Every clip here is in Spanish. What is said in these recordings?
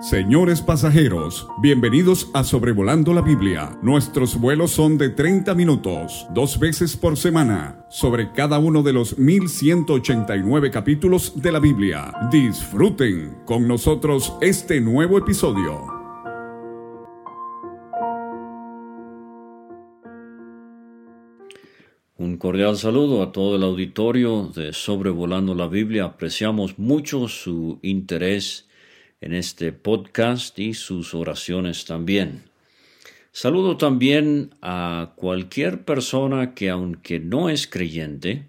Señores pasajeros, bienvenidos a Sobrevolando la Biblia. Nuestros vuelos son de 30 minutos, dos veces por semana, sobre cada uno de los 1189 capítulos de la Biblia. Disfruten con nosotros este nuevo episodio. Un cordial saludo a todo el auditorio de Sobrevolando la Biblia. Apreciamos mucho su interés en este podcast y sus oraciones también. Saludo también a cualquier persona que aunque no es creyente,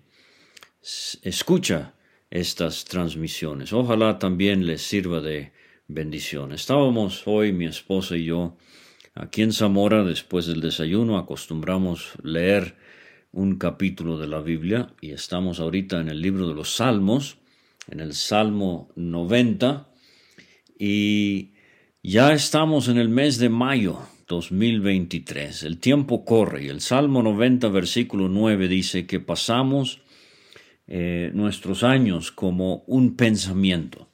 escucha estas transmisiones. Ojalá también les sirva de bendición. Estábamos hoy, mi esposa y yo, aquí en Zamora, después del desayuno, acostumbramos leer un capítulo de la Biblia y estamos ahorita en el libro de los Salmos, en el Salmo 90, y ya estamos en el mes de mayo 2023. El tiempo corre y el Salmo 90, versículo 9 dice que pasamos eh, nuestros años como un pensamiento.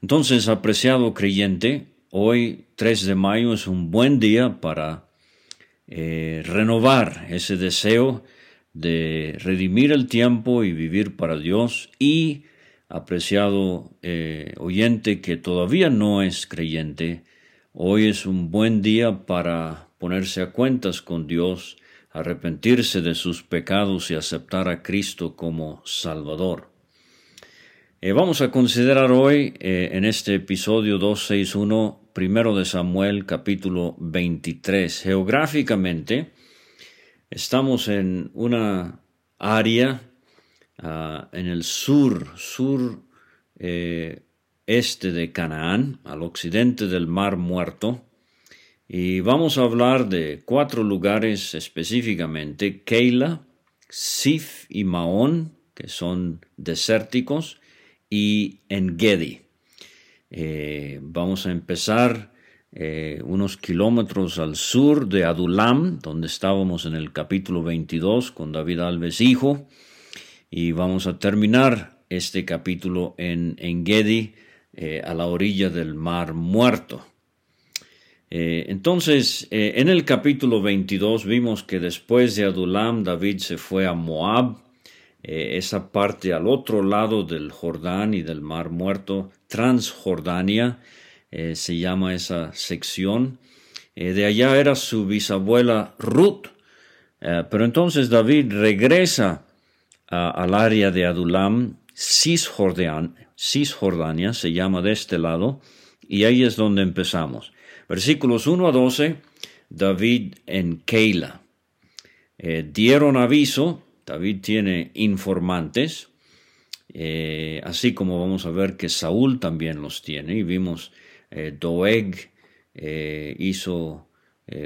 Entonces, apreciado creyente, hoy 3 de mayo es un buen día para eh, renovar ese deseo de redimir el tiempo y vivir para Dios y apreciado eh, oyente que todavía no es creyente, hoy es un buen día para ponerse a cuentas con Dios, arrepentirse de sus pecados y aceptar a Cristo como Salvador. Eh, vamos a considerar hoy eh, en este episodio 261, primero de Samuel, capítulo 23. Geográficamente, estamos en una área En el sur, sur eh, este de Canaán, al occidente del Mar Muerto, y vamos a hablar de cuatro lugares específicamente, Keila, Sif y Maón, que son desérticos, y Engedi. Eh, vamos a empezar eh, unos kilómetros al sur de Adulam, donde estábamos en el capítulo 22 con David Alves Hijo, y vamos a terminar este capítulo en Engedi, eh, a la orilla del Mar Muerto. Eh, entonces, eh, en el capítulo 22 vimos que después de Adulam, David se fue a Moab, esa parte al otro lado del Jordán y del Mar Muerto, Transjordania, se llama esa sección. de allá era su bisabuela Ruth. pero entonces David regresa al área de Adulam, Cisjordania, se llama de este lado, y ahí es donde empezamos. Versículos 1 a 12, David en Keila. Eh, dieron aviso, David tiene informantes, eh, así como vamos a ver que Saúl también los tiene, y vimos eh, Doeg hizo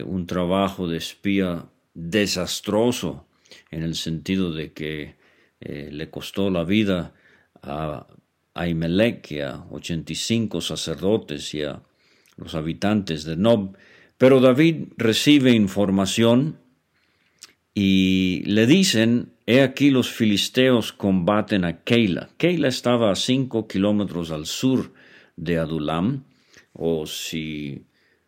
un trabajo de espía desastroso en el sentido de que eh, le costó la vida a Ahimelech y a 85 sacerdotes y a los habitantes de Nob. Pero David recibe información y le dicen, he aquí los filisteos combaten a Keila. Keila estaba a cinco kilómetros al sur de Adulam, o si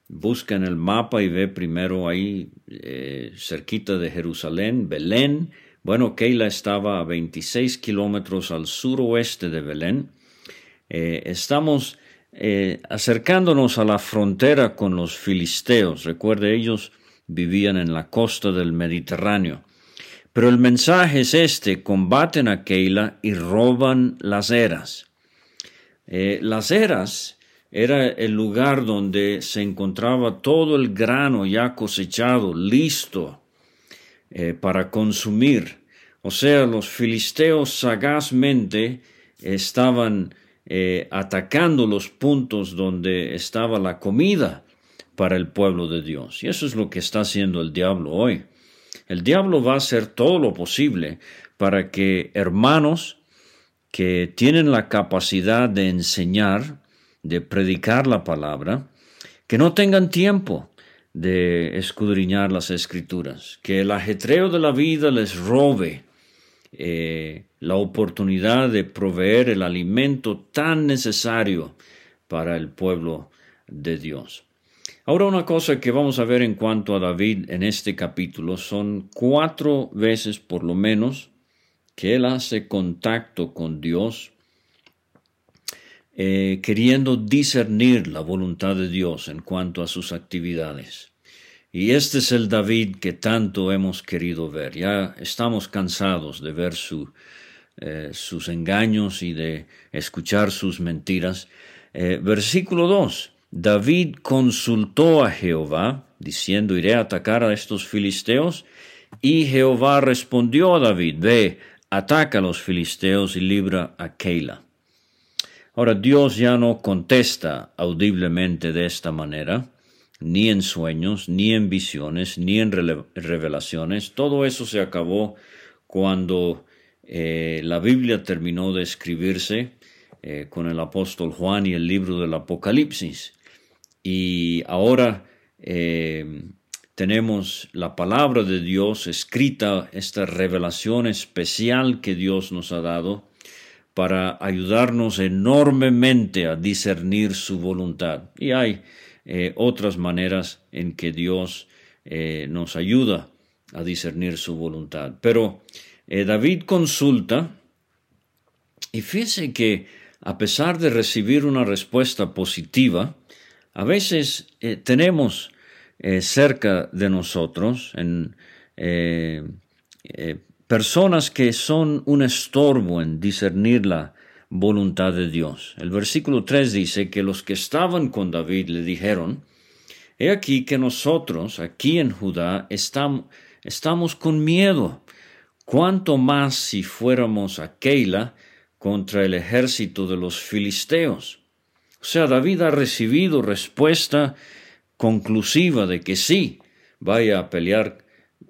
busca el mapa y ve primero ahí eh, cerquita de Jerusalén, Belén, bueno, Keila estaba a 26 kilómetros al suroeste de Belén. Eh, estamos eh, acercándonos a la frontera con los filisteos. Recuerde, ellos vivían en la costa del Mediterráneo. Pero el mensaje es este, combaten a Keila y roban las eras. Eh, las eras era el lugar donde se encontraba todo el grano ya cosechado, listo eh, para consumir. O sea, los filisteos sagazmente estaban eh, atacando los puntos donde estaba la comida para el pueblo de Dios. Y eso es lo que está haciendo el diablo hoy. El diablo va a hacer todo lo posible para que hermanos que tienen la capacidad de enseñar, de predicar la palabra, que no tengan tiempo de escudriñar las escrituras, que el ajetreo de la vida les robe eh, la oportunidad de proveer el alimento tan necesario para el pueblo de Dios. Ahora una cosa que vamos a ver en cuanto a David en este capítulo son cuatro veces por lo menos que él hace contacto con Dios eh, queriendo discernir la voluntad de Dios en cuanto a sus actividades. Y este es el David que tanto hemos querido ver. Ya estamos cansados de ver eh, sus engaños y de escuchar sus mentiras. Eh, versículo 2. David consultó a Jehová, diciendo, iré a atacar a estos filisteos. Y Jehová respondió a David, ve, ataca a los filisteos y libra a Keila. Ahora Dios ya no contesta audiblemente de esta manera, ni en sueños, ni en visiones, ni en revelaciones. Todo eso se acabó cuando eh, la Biblia terminó de escribirse eh, con el apóstol Juan y el libro del Apocalipsis. Y ahora eh, tenemos la palabra de Dios escrita, esta revelación especial que Dios nos ha dado para ayudarnos enormemente a discernir su voluntad. Y hay eh, otras maneras en que Dios eh, nos ayuda a discernir su voluntad. Pero eh, David consulta y fíjese que a pesar de recibir una respuesta positiva, a veces tenemos cerca de nosotros en personas que son un estorbo en discernir la voluntad de Dios. El versículo 3 dice que los que estaban con David le dijeron, He aquí que nosotros aquí en Judá estamos, estamos con miedo, cuanto más si fuéramos a Keila contra el ejército de los filisteos. O sea, David ha recibido respuesta conclusiva de que sí, vaya a pelear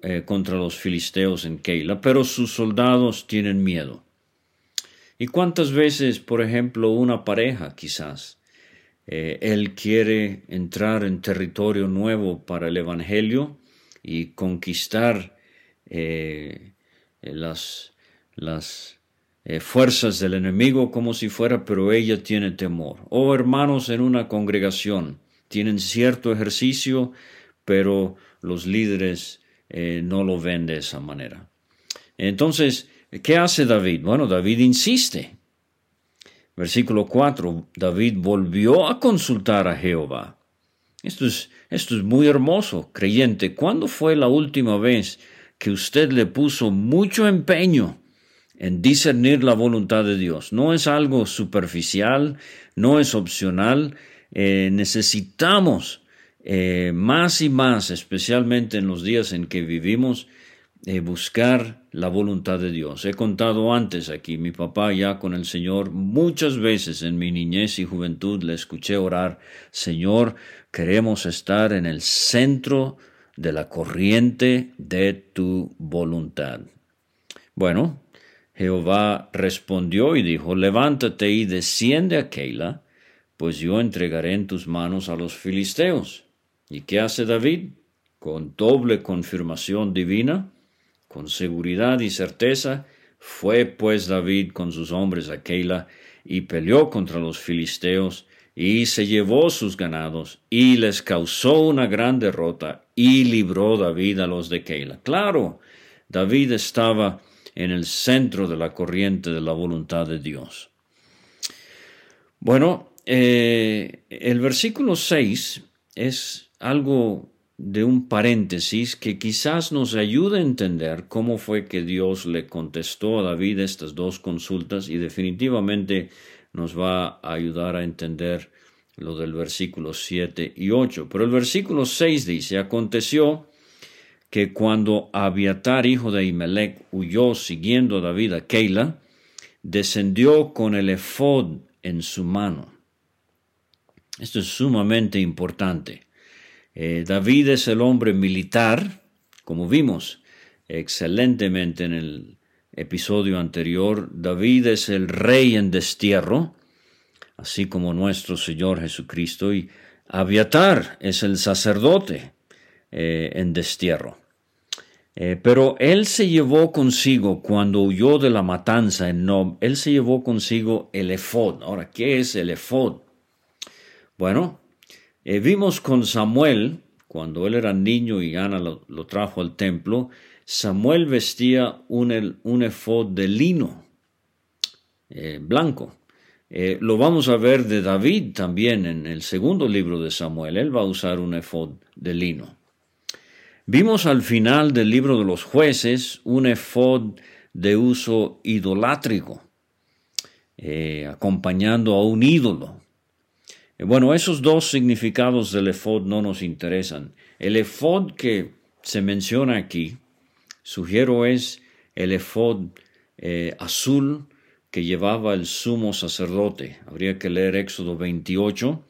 eh, contra los filisteos en Keila, pero sus soldados tienen miedo. ¿Y cuántas veces, por ejemplo, una pareja quizás, eh, él quiere entrar en territorio nuevo para el Evangelio y conquistar eh, las, las fuerzas del enemigo como si fuera, pero ella tiene temor. O hermanos en una congregación tienen cierto ejercicio, pero los líderes eh, no lo ven de esa manera. Entonces, ¿qué hace David? Bueno, David insiste. Versículo 4, David volvió a consultar a Jehová. Esto es, esto es muy hermoso, creyente. ¿Cuándo fue la última vez que usted le puso mucho empeño en discernir la voluntad de Dios? No es algo superficial, no es opcional. Eh, necesitamos eh, más y más, especialmente en los días en que vivimos, eh, buscar la voluntad de Dios. He contado antes aquí, mi papá ya con el Señor, muchas veces en mi niñez y juventud le escuché orar, Señor, queremos estar en el centro de la corriente de tu voluntad. Bueno, Jehová respondió y dijo, levántate y desciende a Keila, pues yo entregaré en tus manos a los filisteos. ¿Y qué hace David? Con doble confirmación divina, con seguridad y certeza, fue pues David con sus hombres a Keila y peleó contra los filisteos y se llevó sus ganados y les causó una gran derrota y libró David a los de Keila. Claro, David estaba en el centro de la corriente de la voluntad de Dios. Bueno, eh, el versículo 6 es algo de un paréntesis que quizás nos ayude a entender cómo fue que Dios le contestó a David estas dos consultas y definitivamente nos va a ayudar a entender lo del versículo 7 y 8. Pero el versículo 6 dice, aconteció que cuando Abiatar, hijo de Imelec, huyó siguiendo a David a Keila, descendió con el efod en su mano. Esto es sumamente importante. Eh, David es el hombre militar, como vimos excelentemente en el episodio anterior. David es el rey en destierro, así como nuestro Señor Jesucristo. Y Abiatar es el sacerdote eh, en destierro. Eh, pero él se llevó consigo, cuando huyó de la matanza en Nob, él se llevó consigo el efod. Ahora, ¿qué es el efod? Bueno, eh, vimos con Samuel, cuando él era niño y Ana lo, trajo al templo, Samuel vestía un, un efod de lino eh, blanco. Eh, lo vamos a ver de David también en el segundo libro de Samuel. Él va a usar un efod de lino. Vimos al final del libro de los jueces un efod de uso idolátrico, acompañando a un ídolo. Eh, bueno, esos dos significados del efod no nos interesan. El efod que se menciona aquí, sugiero es el efod eh, azul que llevaba el sumo sacerdote. Habría que leer Éxodo 28.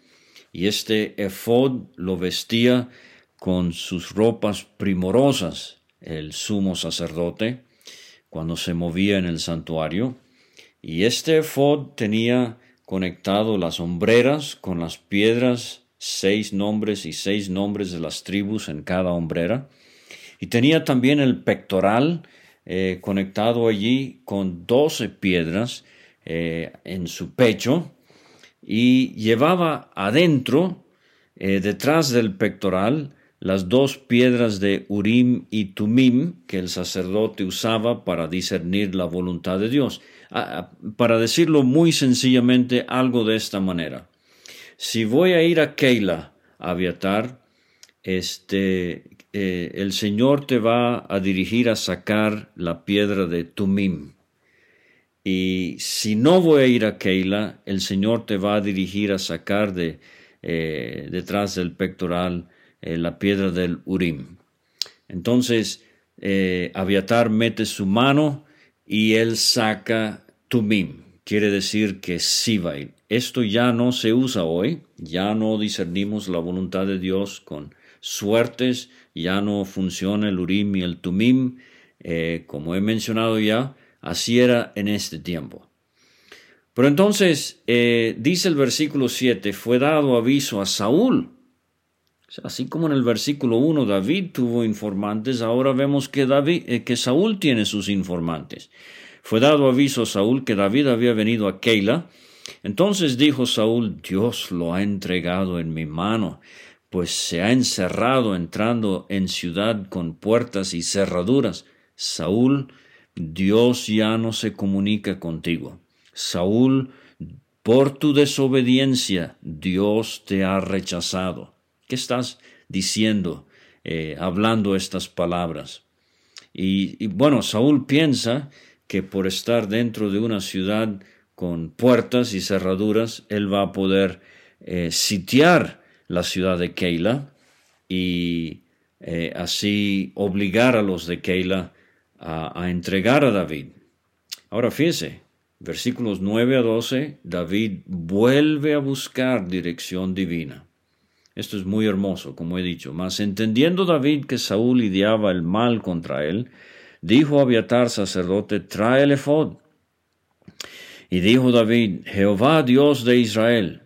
Y este efod lo vestía con sus ropas primorosas el sumo sacerdote cuando se movía en el santuario. Y este efod tenía conectado las hombreras con las piedras, seis nombres y seis nombres de las tribus en cada hombrera. Y tenía también el pectoral eh, conectado allí con doce piedras eh, en su pecho y llevaba adentro, eh, detrás del pectoral, las dos piedras de Urim y Tumim que el sacerdote usaba para discernir la voluntad de Dios para decirlo muy sencillamente, algo de esta manera. Si voy a ir a Keila, a Aviatar, este, eh, el Señor te va a dirigir a sacar la piedra de Tumim. Y si no voy a ir a Keila, el Señor te va a dirigir a sacar de, eh, detrás del pectoral eh, la piedra del Urim. Entonces, Aviatar mete su mano y él saca tumim, quiere decir que va Esto ya no se usa hoy, ya no discernimos la voluntad de Dios con suertes, ya no funciona el urim y el tumim, eh, como he mencionado ya, así era en este tiempo. Pero entonces, eh, dice el versículo 7, fue dado aviso a Saúl. Así como en el versículo 1 David tuvo informantes, ahora vemos que, David, eh, que Saúl tiene sus informantes. Fue dado aviso a Saúl que David había venido a Keila. Entonces dijo Saúl, Dios lo ha entregado en mi mano, pues se ha encerrado entrando en ciudad con puertas y cerraduras. Saúl, Dios ya no se comunica contigo. Saúl, por tu desobediencia, Dios te ha rechazado. ¿Qué estás diciendo, eh, hablando estas palabras? Y, bueno, Saúl piensa que por estar dentro de una ciudad con puertas y cerraduras, él va a poder eh, sitiar la ciudad de Keila y eh, así obligar a los de Keila a, a entregar a David. Ahora fíjese, versículos 9 a 12, David vuelve a buscar dirección divina. Esto es muy hermoso, como he dicho. Mas entendiendo David que Saúl ideaba el mal contra él, dijo Abiatar sacerdote, trae el efod. Y dijo David, Jehová Dios de Israel,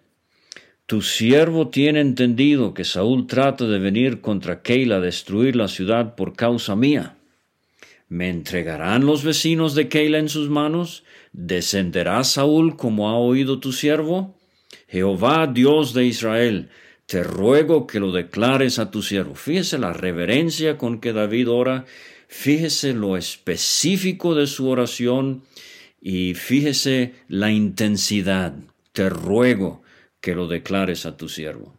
tu siervo tiene entendido que Saúl trata de venir contra Keila a destruir la ciudad por causa mía. ¿Me entregarán los vecinos de Keila en sus manos? ¿Descenderá Saúl como ha oído tu siervo? Jehová Dios de Israel, te ruego que lo declares a tu siervo. Fíjese la reverencia con que David ora Fíjese lo específico de su oración y fíjese la intensidad. Te ruego que lo declares a tu siervo.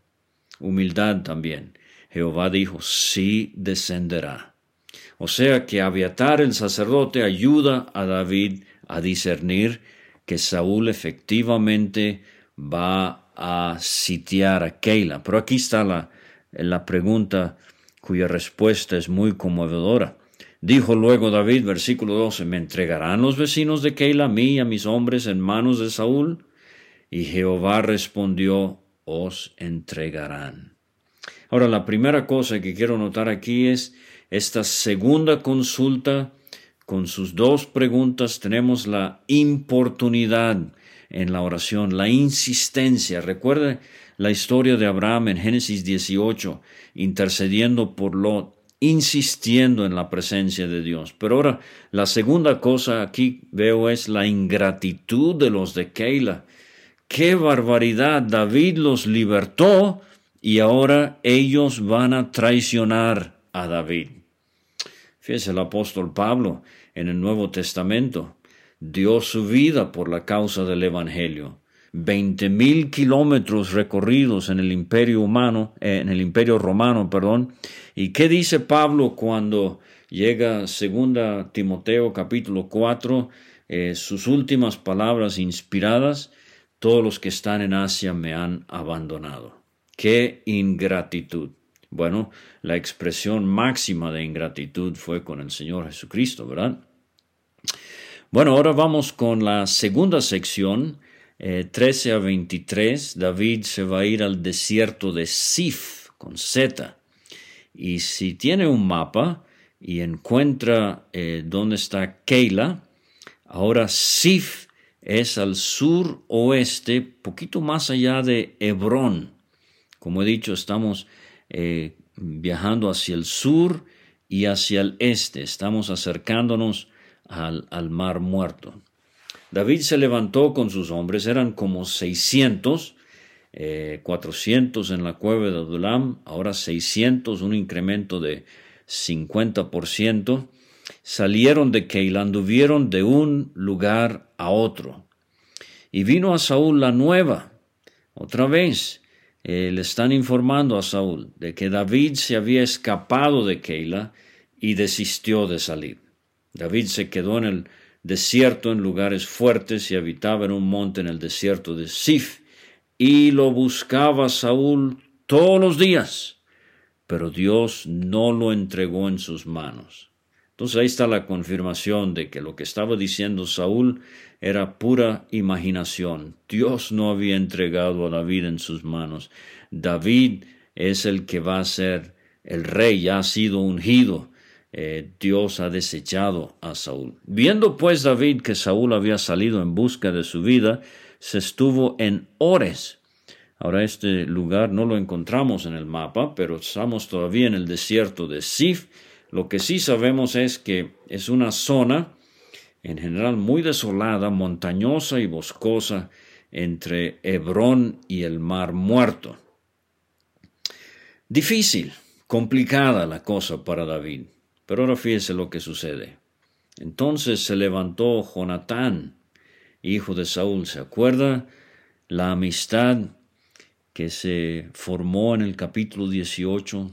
Humildad también. Jehová dijo, sí descenderá. O sea que Abiatar el sacerdote ayuda a David a discernir que Saúl efectivamente va a sitiar a Keila. Pero aquí está la, la pregunta cuya respuesta es muy conmovedora. Dijo luego David, versículo 12, ¿me entregarán los vecinos de Keila a mí y a mis hombres en manos de Saúl? Y Jehová respondió, os entregarán. Ahora, la primera cosa que quiero notar aquí es esta segunda consulta con sus dos preguntas tenemos la importunidad en la oración, la insistencia. Recuerde la historia de Abraham en Génesis 18, intercediendo por Lot insistiendo en la presencia de Dios. Pero ahora, la segunda cosa aquí veo es la ingratitud de los de Keila, qué barbaridad, David los libertó y ahora ellos van a traicionar a David. Fíjese el apóstol Pablo en el Nuevo Testamento dio su vida por la causa del Evangelio. Veinte mil kilómetros recorridos en el imperio humano, eh, el imperio romano, perdón. ¿Y qué dice Pablo cuando llega segunda Timoteo capítulo 4, eh, sus últimas palabras inspiradas? Todos los que están en Asia me han abandonado. ¡Qué ingratitud! Bueno, la expresión máxima de ingratitud fue con el Señor Jesucristo, ¿verdad? Bueno, ahora vamos con la segunda sección, 13 eh, a 23. David se va a ir al desierto de Sif, con Z. Y si tiene un mapa y encuentra eh, dónde está Keila, ahora Sif es al sur oeste, poquito más allá de Hebrón. Como he dicho, estamos eh, viajando hacia el sur y hacia el este. Estamos acercándonos al, mar muerto. David se levantó con sus hombres, eran como 600, 400 eh, en la cueva de Adulam, ahora 600, un incremento de 50%. Salieron de Keila, anduvieron de un lugar a otro. Y vino a Saúl la nueva, otra vez. Eh, le están informando a Saúl de que David se había escapado de Keila y desistió de salir. David se quedó en el desierto en lugares fuertes y habitaba en un monte en el desierto de Sif, y lo buscaba Saúl todos los días, pero Dios no lo entregó en sus manos. Entonces ahí está la confirmación de que lo que estaba diciendo Saúl era pura imaginación. Dios no había entregado a David en sus manos. David es el que va a ser el rey, ha sido ungido eh, Dios ha desechado a Saúl. Viendo pues David que Saúl había salido en busca de su vida, se estuvo en Ores. Ahora este lugar no lo encontramos en el mapa, pero estamos todavía en el desierto de Sif. Lo que sí sabemos es que es una zona en general muy desolada, montañosa y boscosa entre Hebrón y el Mar Muerto. Difícil, complicada la cosa para David. Pero ahora fíjese lo que sucede. Entonces se levantó Jonatán, hijo de Saúl. ¿Se acuerda la amistad que se formó en el capítulo 18?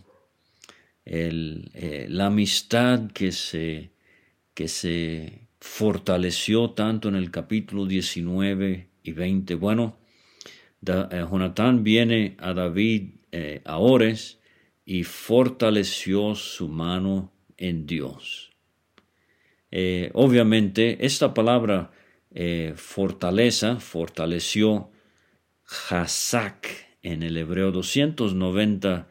Eh, la amistad que se, que se fortaleció tanto en el capítulo 19 y 20. Bueno, eh, Jonatán viene a David eh, a Ores y fortaleció su mano en Dios. Eh, obviamente, esta palabra eh, fortaleza, fortaleció Hazak en el hebreo 290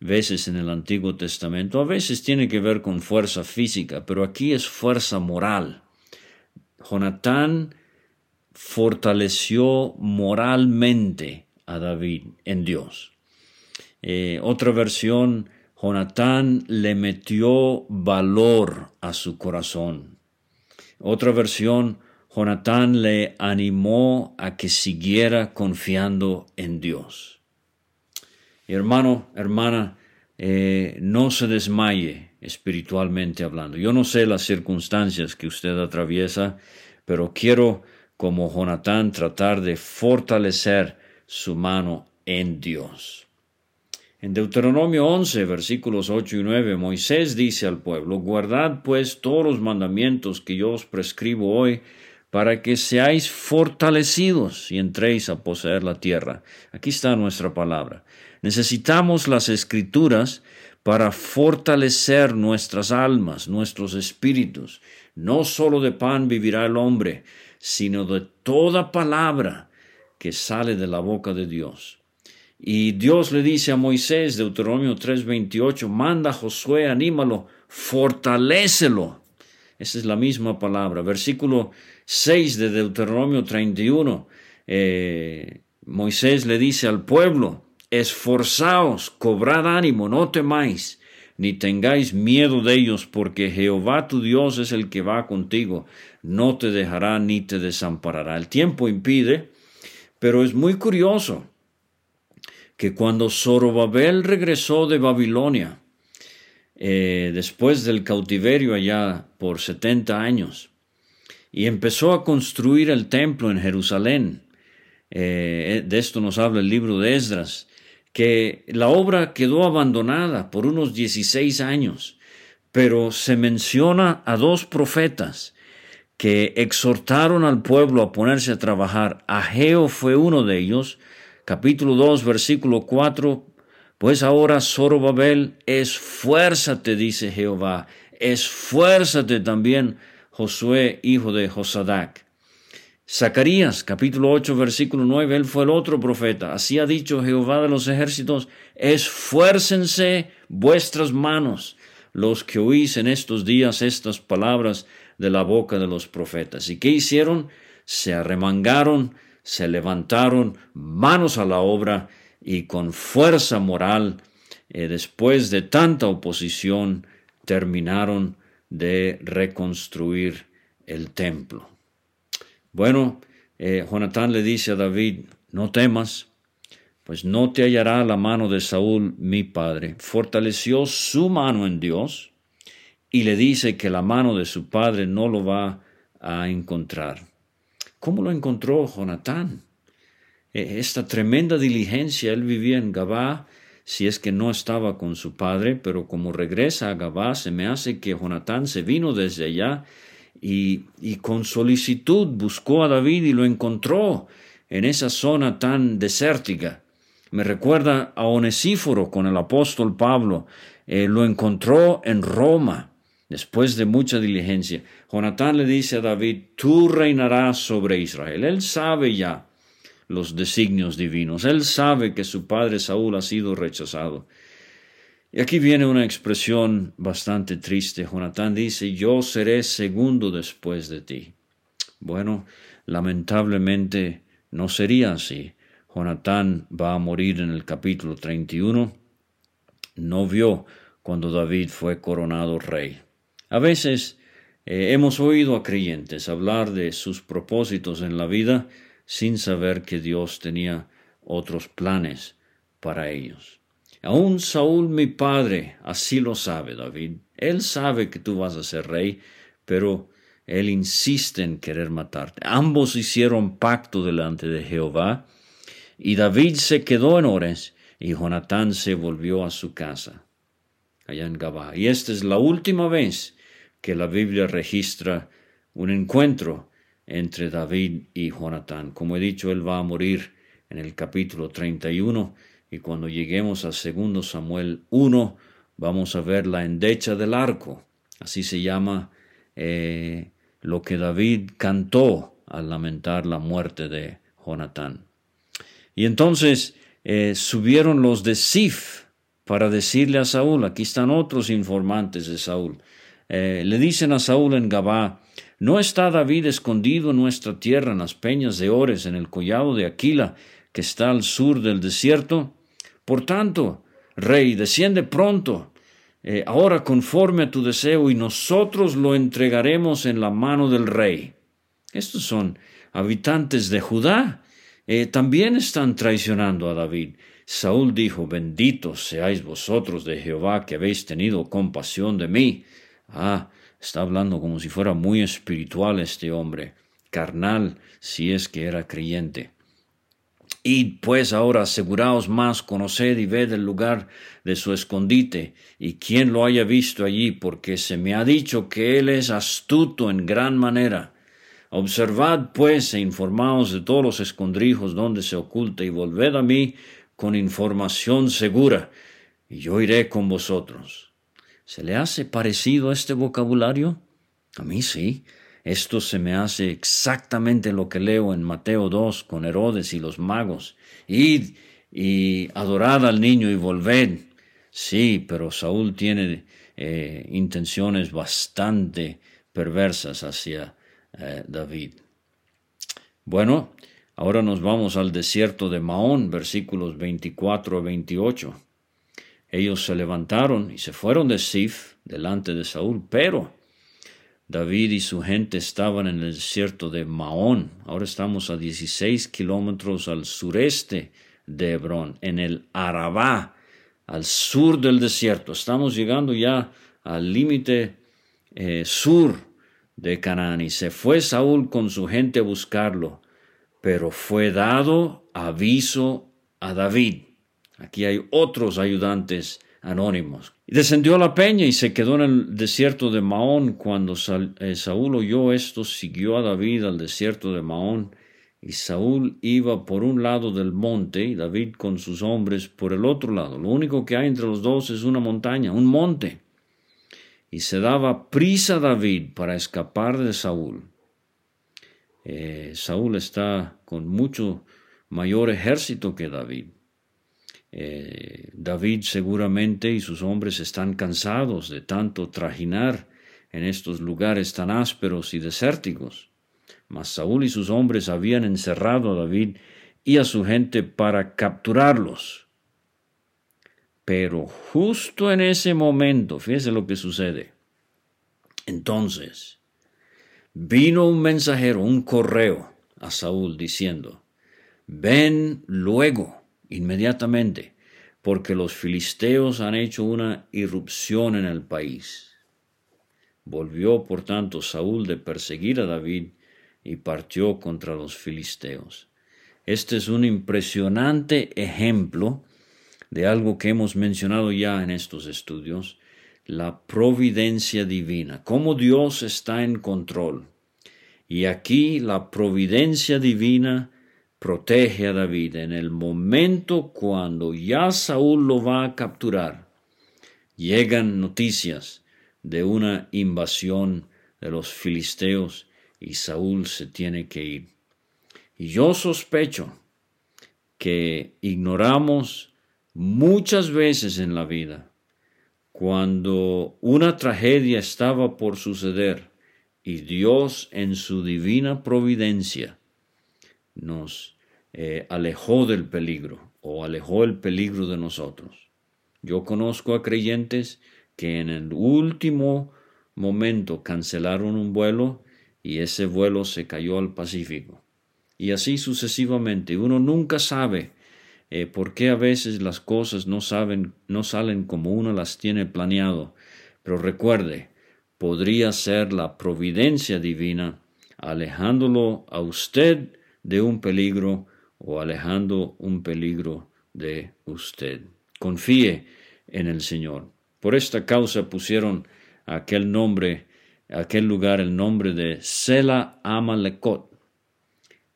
veces en el Antiguo Testamento. A veces tiene que ver con fuerza física, pero aquí es fuerza moral. Jonatán fortaleció moralmente a David en Dios. Eh, otra versión Jonatán le metió valor a su corazón. Otra versión, Jonatán le animó a que siguiera confiando en Dios. hermano, hermana, eh, no se desmaye espiritualmente hablando. Yo no sé las circunstancias que usted atraviesa, pero quiero, como Jonatán, tratar de fortalecer su mano en Dios. En Deuteronomio 11, versículos 8 y 9, Moisés dice al pueblo, Guardad pues todos los mandamientos que yo os prescribo hoy, para que seáis fortalecidos y entréis a poseer la tierra. Aquí está nuestra palabra. Necesitamos las escrituras para fortalecer nuestras almas, nuestros espíritus. No solo de pan vivirá el hombre, sino de toda palabra que sale de la boca de Dios. Y Dios le dice a Moisés, Deuteronomio 3:28, manda a Josué, anímalo, fortalécelo. Esa es la misma palabra. Versículo 6 de Deuteronomio 31, eh, Moisés le dice al pueblo, esforzaos, cobrad ánimo, no temáis, ni tengáis miedo de ellos, porque Jehová tu Dios es el que va contigo, no te dejará ni te desamparará. El tiempo impide Pero es muy curioso que cuando Zorobabel regresó de Babilonia, eh, después del cautiverio allá por 70 años, y empezó a construir el templo en Jerusalén, eh, de esto nos habla el libro de Esdras, que la obra quedó abandonada por unos 16 años, pero se menciona a dos profetas que exhortaron al pueblo a ponerse a trabajar. Ageo fue uno de ellos, capítulo 2, versículo 4, pues ahora Zorobabel, esfuérzate, dice Jehová, esfuérzate también, Josué, hijo de Josadac. Zacarías, capítulo 8, versículo 9, él fue el otro profeta. Así ha dicho Jehová de los ejércitos, esfuércense vuestras manos, los que oís en estos días estas palabras de la boca de los profetas. ¿Y qué hicieron? Se arremangaron, se levantaron manos a la obra y con fuerza moral, eh, después de tanta oposición, terminaron de reconstruir el templo. Bueno, eh, Jonatán le dice a David, no temas, pues no te hallará la mano de Saúl, mi padre. Fortaleció su mano en Dios y le dice que la mano de su padre no lo va a encontrar. ¿Cómo lo encontró Jonatán? E, esta tremenda diligencia, él vivía en Gabá, si es que no estaba con su padre, pero como regresa a Gabá, se me hace que Jonatán se vino desde allá y, con solicitud buscó a David y lo encontró en esa zona tan desértica. Me recuerda a Onesíforo con el apóstol Pablo. Eh, lo encontró en Roma después de mucha diligencia. Jonatán le dice a David, tú reinarás sobre Israel. Él sabe ya los designios divinos. Él sabe que su padre Saúl ha sido rechazado. Y aquí viene una expresión bastante triste. Jonatán dice, yo seré segundo después de ti. Bueno, lamentablemente no sería así. Jonatán va a morir en el capítulo 31. No vio cuando David fue coronado rey. A veces eh, hemos oído a creyentes hablar de sus propósitos en la vida sin saber que Dios tenía otros planes para ellos. Aún Saúl mi padre así lo sabe, David. Él sabe que tú vas a ser rey, pero él insiste en querer matarte. Ambos hicieron pacto delante de Jehová y David se quedó en Ores y Jonatán se volvió a su casa, allá en Gabá. Y esta es la última vez que la Biblia registra un encuentro entre David y Jonatán. Como he dicho, él va a morir en el capítulo 31 y cuando lleguemos a 2 Samuel 1 vamos a ver la endecha del arco. Así se llama eh, lo que David cantó al lamentar la muerte de Jonatán. Y entonces eh, subieron los de Sif para decirle a Saúl, aquí están otros informantes de Saúl, eh, le dicen a Saúl en Gabá, ¿no está David escondido en nuestra tierra en las peñas de Ores, en el collado de Aquila, que está al sur del desierto? Por tanto, rey, desciende pronto, eh, ahora conforme a tu deseo, y nosotros lo entregaremos en la mano del rey. Estos son habitantes de Judá, eh, también están traicionando a David. Saúl dijo, benditos seáis vosotros de Jehová que habéis tenido compasión de mí. Ah, está hablando como si fuera muy espiritual este hombre, carnal si es que era creyente. Id pues ahora aseguraos más, conoced y ved el lugar de su escondite, y quien lo haya visto allí, porque se me ha dicho que él es astuto en gran manera. Observad pues e informaos de todos los escondrijos donde se oculta y volved a mí con información segura, y yo iré con vosotros. ¿Se le hace parecido este vocabulario? A mí sí. Esto se me hace exactamente lo que leo en Mateo 2 con Herodes y los magos. Id y adorad al niño y volved. Sí, pero Saúl tiene eh, intenciones bastante perversas hacia eh, David. Bueno, ahora nos vamos al desierto de Maón, versículos 24 a 28. Ellos se levantaron y se fueron de Sif delante de Saúl, pero David y su gente estaban en el desierto de Maón. Ahora estamos a 16 kilómetros al sureste de Hebrón, en el Arabá, al sur del desierto. Estamos llegando ya al límite eh, sur de Canaán. Y se fue Saúl con su gente a buscarlo, pero fue dado aviso a David. Aquí hay otros ayudantes anónimos. Descendió a la peña y se quedó en el desierto de Maón. Cuando eh, Saúl oyó esto, siguió a David al desierto de Maón. Y Saúl iba por un lado del monte y David con sus hombres por el otro lado. Lo único que hay entre los dos es una montaña, un monte. Y se daba prisa David para escapar de Saúl. Eh, Saúl está con mucho mayor ejército que David. Eh, David seguramente y sus hombres están cansados de tanto trajinar en estos lugares tan ásperos y desérticos. Mas Saúl y sus hombres habían encerrado a David y a su gente para capturarlos. Pero justo en ese momento, fíjese lo que sucede. Entonces, vino un mensajero, un correo a Saúl diciendo, ven luego inmediatamente, porque los filisteos han hecho una irrupción en el país. Volvió, por tanto, Saúl de perseguir a David y partió contra los filisteos. Este es un impresionante ejemplo de algo que hemos mencionado ya en estos estudios, la providencia divina, cómo Dios está en control. Y aquí la providencia divina protege a David en el momento cuando ya Saúl lo va a capturar. Llegan noticias de una invasión de los filisteos y Saúl se tiene que ir. Y yo sospecho que ignoramos muchas veces en la vida cuando una tragedia estaba por suceder y Dios en su divina providencia nos eh, alejó del peligro o alejó el peligro de nosotros. Yo conozco a creyentes que en el último momento cancelaron un vuelo y ese vuelo se cayó al Pacífico. Y así sucesivamente. Uno nunca sabe eh, por qué a veces las cosas no, saben, no salen como uno las tiene planeado. Pero recuerde, podría ser la providencia divina alejándolo a usted de un peligro o alejando un peligro de usted. Confíe en el Señor. Por esta causa pusieron aquel nombre, aquel lugar el nombre de Sela Amalekot.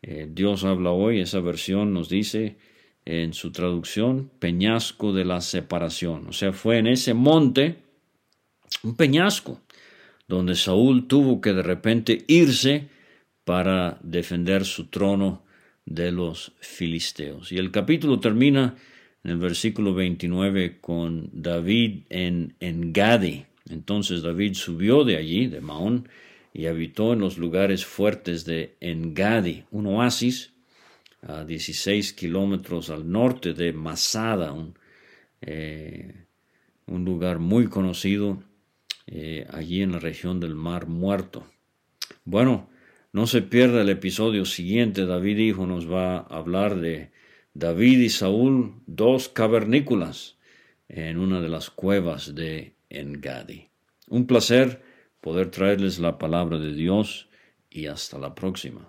Eh, Dios habla hoy, esa versión nos dice en su traducción, peñasco de la separación. O sea, fue en ese monte, un peñasco, donde Saúl tuvo que de repente irse para defender su trono de los filisteos. Y el capítulo termina en el versículo 29 con David en Engadi. Entonces David subió de allí, de Maón, y habitó en los lugares fuertes de Engadi, un oasis a 16 kilómetros al norte de Masada, un, eh, lugar muy conocido eh, allí en la región del Mar Muerto. Bueno, no se pierda el episodio siguiente. David Hijo nos va a hablar de David y Saúl, dos cavernícolas, en una de las cuevas de Engadi. Un placer poder traerles la palabra de Dios y hasta la próxima.